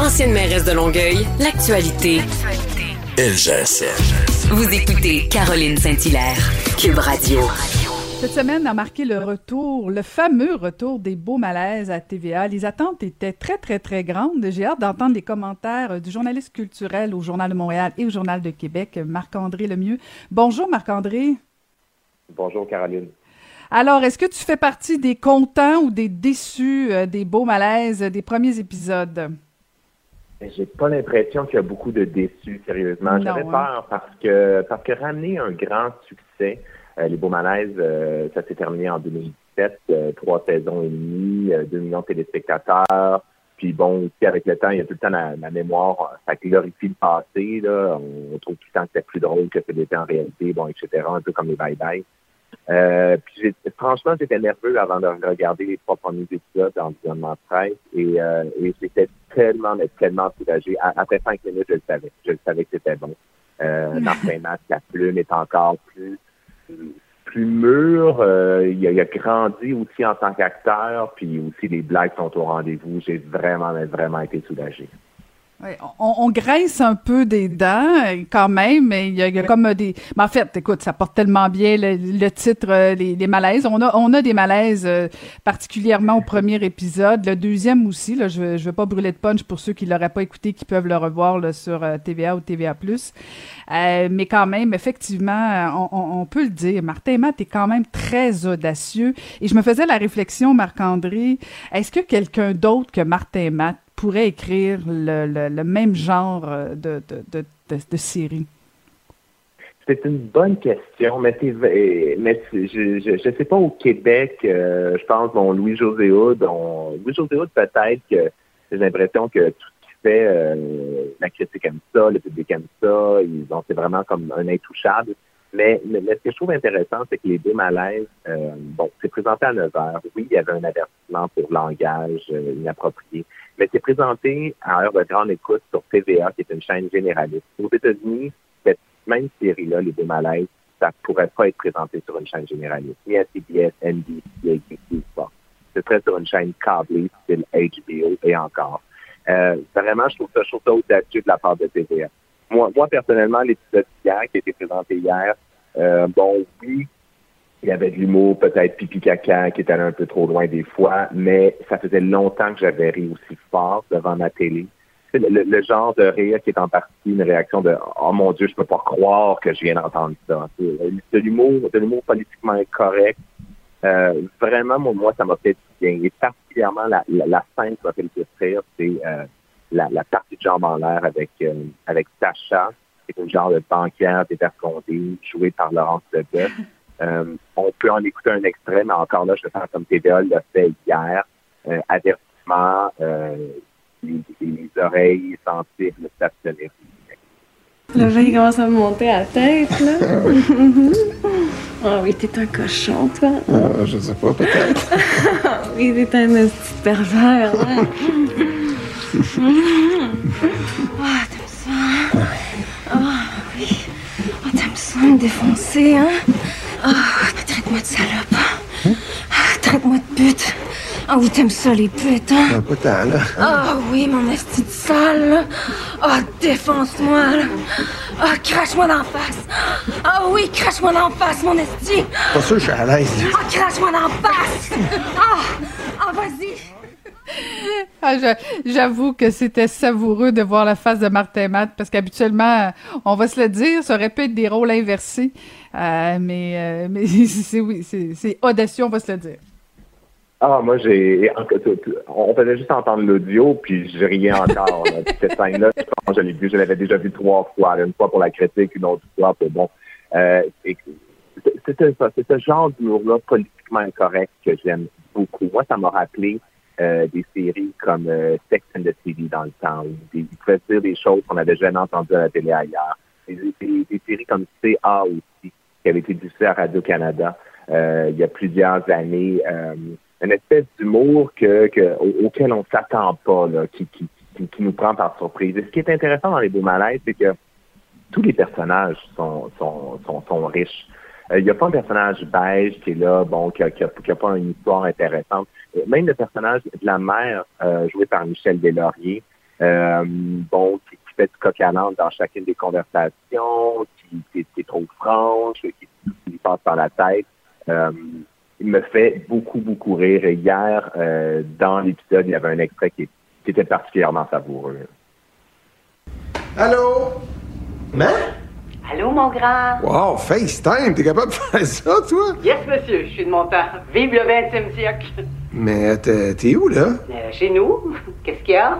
Ancienne mairesse de Longueuil, l'actualité. LGSN. Vous écoutez Caroline Saint-Hilaire, Cube Radio. Cette semaine a marqué le retour, le fameux retour des beaux malaises à TVA. Les attentes étaient très, très, très grandes. J'ai hâte d'entendre les commentaires du journaliste culturel au Journal de Montréal et au Journal de Québec, Marc-André Lemieux. Bonjour, Marc-André. Bonjour, Caroline. Alors, est-ce que tu fais partie des contents ou des déçus euh, des beaux malaises des premiers épisodes? J'ai pas l'impression qu'il y a beaucoup de déçus, sérieusement. J'avais hein? peur parce que parce que ramener un grand succès, euh, les Beaux Malaises, euh, ça s'est terminé en 2017, euh, trois saisons et demie, deux millions de téléspectateurs. Puis bon, aussi avec le temps, il y a tout le temps la, mémoire, ça glorifie le passé. Là. On, trouve tout le temps que c'était plus drôle que c'était en réalité, bon, etc. Un peu comme les bye-bye. Euh, puis franchement, j'étais nerveux avant de regarder les trois premiers épisodes d'environnement de presse et, euh, et j'étais tellement, mais tellement soulagé. Après cinq minutes, je le savais. Je le savais que c'était bon. Euh, Martin Matt, la plume est encore plus plus mûr. Euh, il, a, il, a, grandi aussi en tant qu'acteur, puis aussi les blagues sont au rendez-vous. J'ai vraiment, vraiment été soulagé. Oui, on, on, graisse un peu des dents quand même, mais il y a, comme des. Mais en fait, écoute, ça porte tellement bien le, titre, euh, les, les, malaises. On a, on a des malaises euh, particulièrement au premier épisode, le deuxième aussi. Là, je, je veux pas brûler de punch pour ceux qui l'auraient pas écouté, qui peuvent le revoir là, sur euh, TVA ou TVA+. Euh, mais quand même, effectivement, on, on, peut le dire. Martin Matt est quand même très audacieux. Et je me faisais la réflexion, Marc-André, est-ce que quelqu'un d'autre que Martin Matt pourrait écrire le, le, même genre euh, de, de, de, série? C'est une bonne question, mais, mais je ne sais pas au Québec, euh, je pense, bon, Louis-José Houd, Louis-José peut-être que j'ai l'impression que tout ce qui fait, euh, la critique aime ça, le public aime ça, ils ont, c'est vraiment comme un intouchable. Mais, mais, ce que je trouve intéressant, c'est que les deux malaises, euh, bon, c'est présenté à 9 heures. Oui, il y avait un avertissement pour langage euh, inapproprié, mais c'est présenté à heure de grande écoute sur TVA, qui est une chaîne généraliste. Aux États-Unis, cette même série-là, les deux malaises, ça pourrait pas être présenté sur une chaîne généraliste. Ni à CBS, NBC, ABC, pas. Ce serait sur une chaîne câblée, style HBO et encore. Euh, vraiment, je trouve ça, je trouve ça audacieux de la part de TVA. Moi, moi personnellement, l'épisode hier qui a été présenté hier, euh, bon, oui, il y avait de l'humour, peut-être pipi caca, qui était allé un peu trop loin des fois, mais ça faisait longtemps que j'avais ri aussi fort devant ma télé. Le, le, genre de rire qui est en partie une réaction de Oh mon Dieu, je peux pas croire que je viens d'entendre ça. De l'humour, de l'humour politiquement incorrect. Euh, vraiment, moi, ça m'a fait bien. Et particulièrement la, la, la scène qui m'a fait le plus rire, c'est euh, la, la, partie de jambes en l'air avec, euh, avec Sacha, qui est un genre de banquière dévergondée, jouée par Laurence Leboeuf. Euh, on peut en écouter un extrait, mais encore là, je vais faire comme TVA l'a fait hier. Euh, avertissement, euh, les, les, oreilles sensibles s'abstenir. Le vin commence à me monter à la tête, là. Ah oui, t'es un cochon, toi. Ah, je sais pas, peut-être. Ah oui, t'es un petit pervers, hein. Ah, t'aimes ça? Ah oui. Ah, t'aimes ça me défoncer, hein? Ah, traite-moi de salope. Ah, traite-moi de pute. Ah oui, t'aimes ça, les putes, hein? Ah, pas tant, là. Ah oui, mon esti de sale, Ah, défonce-moi, là. Ah, crache-moi d'en face. Ah oui, crache-moi d'en face, mon esti. Pas sûr que je suis à l'aise. Ah, crache-moi d'en face. Ah. Ah, J'avoue que c'était savoureux de voir la face de Martin Matt parce qu'habituellement, on va se le dire, ça aurait pu être des rôles inversés. Euh, mais euh, mais c'est oui, c'est audacieux, on va se le dire. Ah, moi, j'ai. On faisait juste entendre l'audio, puis je riais encore. cette scène-là, je l'ai vu, je l'avais déjà vu trois fois. Une fois pour la critique, une autre fois pour bon. Euh, c'est ce genre d'humour-là politiquement incorrect que j'aime beaucoup. Moi, ça m'a rappelé euh, des séries comme euh, Sex and the City dans le temps, où des, ils pouvaient dire des choses qu'on n'avait jamais entendues à la télé ailleurs. Des, séries comme CA aussi, qui avait été diffusée à Radio-Canada euh, il y a plusieurs années. Une espèce d'humour que, que, auquel on s'attend pas, qui, nous prend par surprise. Et ce qui est intéressant dans les beaux malaises, c'est que tous les personnages sont riches. Il euh, n'y a pas un personnage beige qui est là, bon, qui n'a qui a, qui a pas une histoire intéressante. Même le personnage de la mère, euh, joué par Michel Deslauriers, euh, bon, qui, fait du coq à dans chacune des conversations, qui, est trop franche, qui, lui passe dans la tête. Il me fait beaucoup, beaucoup rire. Et hier, euh, dans l'épisode, il y avait un extrait qui, était particulièrement savoureux. Allô? Mais? Allô, mon grand? Wow, FaceTime, t'es capable de faire ça, toi? Yes, monsieur, je suis de mon temps. Vive le 20e siècle. Mais t'es où, là? Euh, chez nous. Qu'est-ce qu'il y a?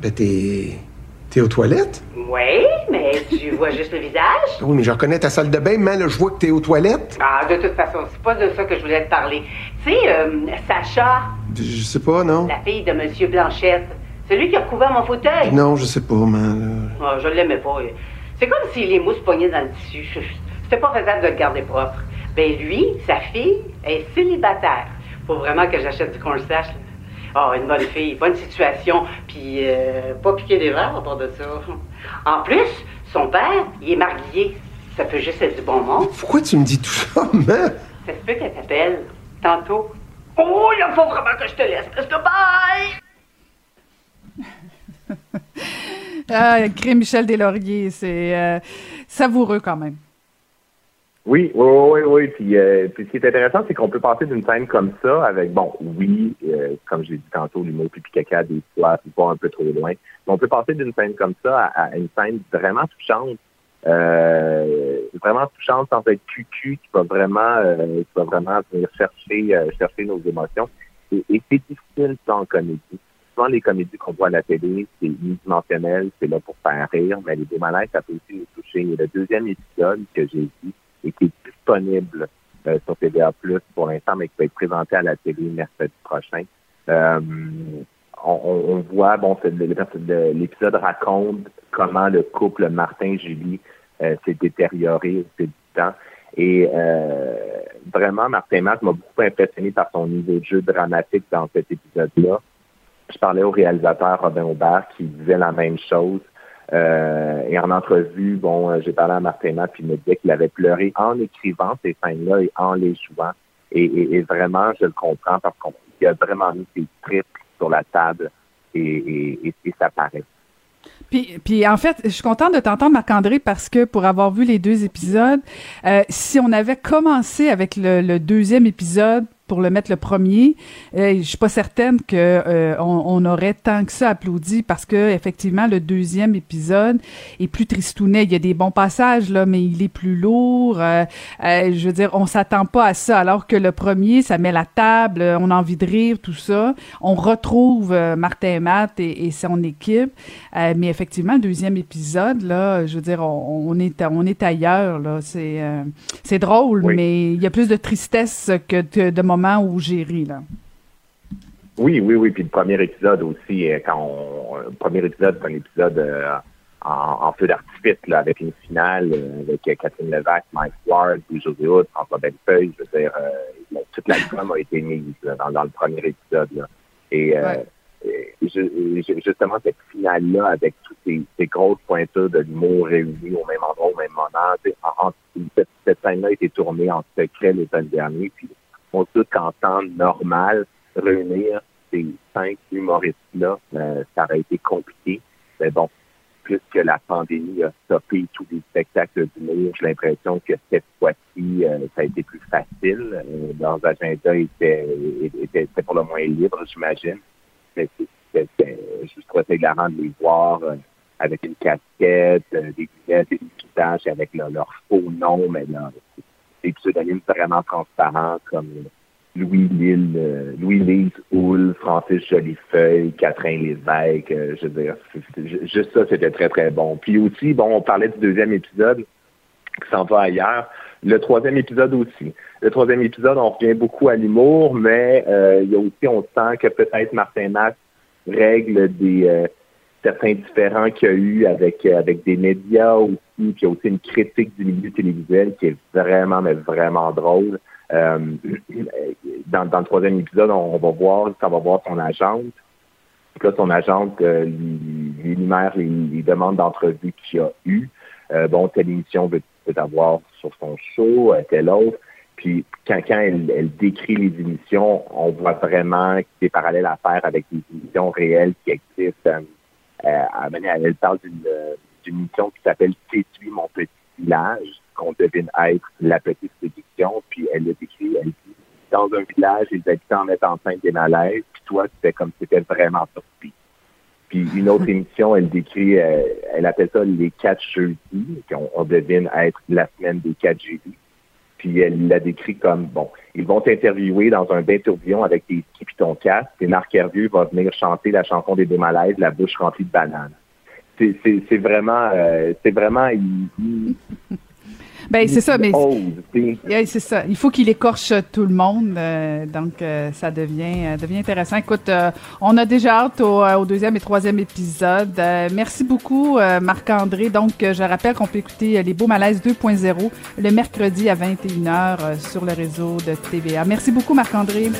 Ben, t'es. T'es aux toilettes? Oui, mais tu vois juste le visage? Oui, mais je reconnais ta salle de bain, mais là, je vois que t'es aux toilettes. Ah, de toute façon, c'est pas de ça que je voulais te parler. Tu sais, euh, Sacha? Je sais pas, non? La fille de Monsieur Blanchette. Celui qui a recouvert mon fauteuil? Non, je sais pas, mais. Ah, je l'aimais pas. C'est comme si les mousses pognaient dans le tissu. C'était pas faisable de le garder propre. Ben lui, sa fille, est célibataire. Faut vraiment que j'achète du cornstarch. Oh, une bonne fille, bonne situation, puis euh, pas piquer des verres à part de ça. En plus, son père, il est marié. Ça peut juste être du bon monde. Pourquoi tu me dis tout ça, mais? Ça se peut qu'elle t'appelle tantôt. Oh, il faut vraiment que je te laisse. Bye! Ah, Cré Michel Deslauriers, c'est euh, savoureux quand même. Oui, oui, oui, oui. Puis, euh, puis ce qui est intéressant, c'est qu'on peut passer d'une scène comme ça avec, bon, oui, euh, comme j'ai dit tantôt, l'humour pipi caca des fois, c'est un peu trop loin. Mais on peut passer d'une scène comme ça à, une scène vraiment touchante. vraiment touchante sans être cucu, qui va vraiment qui va vraiment venir chercher chercher nos émotions. Et, et c'est difficile sans comédie les comédies qu'on voit à la télé, c'est unidimensionnel, c'est là pour faire rire, mais les démalaises, ça peut aussi nous toucher. Et le deuxième épisode que j'ai vu et qui est disponible euh, sur TVA Plus pour l'instant, mais qui va être présenté à la télé mercredi prochain. Euh, on, voit, bon, l'épisode raconte comment le couple Martin-Julie euh, s'est détérioré au fil du temps. Et vraiment, Martin Matt m'a beaucoup impressionné par son niveau de jeu dramatique dans cet épisode-là je parlais au réalisateur Robin Aubert qui disait la même chose. Euh, et en entrevue, bon, euh, j'ai parlé à Martin puis il me disait qu'il avait pleuré en écrivant ces scènes-là et en les jouant. Et, vraiment, je le comprends parce qu'il a vraiment mis ses tripes sur la table et, ça paraît. Puis, puis en fait, je suis contente de t'entendre, Marc-André, parce que pour avoir vu les deux épisodes, euh, si on avait commencé avec le deuxième épisode pour le mettre le premier. Euh, je suis pas certaine que euh, on, aurait tant que ça applaudi parce que effectivement le deuxième épisode est plus tristounet. Il y a des bons passages là, mais il est plus lourd. Euh, je veux dire, on s'attend pas à ça. Alors que le premier, ça met la table, on a envie de rire, tout ça. On retrouve Martin Matt et, et son équipe. mais effectivement, le deuxième épisode là, je veux dire, on, est on est ailleurs là. C'est c'est drôle, mais il y a plus de tristesse que de moments où j'ai ri, là. Oui, oui, oui. Puis le premier épisode aussi, euh, quand on, le premier épisode, c'est un épisode euh, en, feu d'artifice, là, avec une finale, euh, avec Catherine Levac, Mike Ward, José Hood, François Bellefeuille. Je veux dire, toute la a été mise dans, le premier épisode. Là. Et, justement, cette finale-là, avec toutes ces, grosses pointures de l'humour réunies au même endroit, au même moment, cette, cette scène-là a été tournée en secret l'été dernier. Puis on tout qu'en temps normal, réunir ces cinq humoristes-là, euh, ça aurait été compliqué. Mais bon, puisque la pandémie a stoppé tous les spectacles d'humour, j'ai l'impression que cette fois-ci, euh, ça a été plus facile. Euh, leurs agendas étaient, pour le moins libres, j'imagine. Mais c'était juste trop hilarant de les voir avec une casquette, des lunettes, des visages avec leur faux nom, mais là, des pseudonymes vraiment transparents comme Louis Lille, euh, Louis Lise Houle, Francis Jolifeuille, Catherine Lévesque, euh, je veux dire, juste ça, c'était très, très bon. Puis aussi, bon, on parlait du deuxième épisode qui s'en va ailleurs. Le troisième épisode aussi. Le troisième épisode, on revient beaucoup à l'humour, mais euh, il y a aussi, on sent que peut-être Martin Max règle des certains différents qu'il y a eu avec, avec des médias aussi, puis y a aussi une critique du milieu télévisuel qui est vraiment, mais vraiment drôle. Euh, dans, dans, le troisième épisode, on, va voir, ça va voir son agente. là, son agente euh, lui, énumère les, demandes d'entrevue qu'il a eues. Euh, bon, telle émission veut, veut avoir sur son show, telle autre. Puis quand, quand elle, elle, décrit les émissions, on voit vraiment y des parallèles à faire avec des émissions réelles qui existent euh, elle, elle parle d'une euh, d'une émission qui s'appelle T'es-tu mon petit village, qu'on devine être la petite séduction, puis elle le décrit, elle dit, dans un village, les habitants mettent en scène des malaises, puis toi, tu fais comme si c'était vraiment surpris. Puis une autre émission, elle décrit, euh, elle appelle ça les quatre jeudis, qu'on on devine être la semaine des quatre jeudis. Puis elle l'a décrit comme, bon, ils vont t'interviewer dans un bain tourbillon avec tes skis puis ton casque, et Marc Hervieux va venir chanter la chanson des démalaises, la bouche remplie de bananes. C'est, vraiment, euh, c'est vraiment, il- Ben, c'est ça, mais c'est ça. Il faut qu'il écorche tout le monde. euh, donc, euh, ça devient, euh, devient intéressant. Écoute, on a déjà hâte au, au deuxième et troisième épisode. Merci beaucoup, Marc-André. Donc, je rappelle qu'on peut écouter Les Beaux Malaises 2.0 le mercredi à 21h euh, sur le réseau de TVA. Merci beaucoup, Marc-André.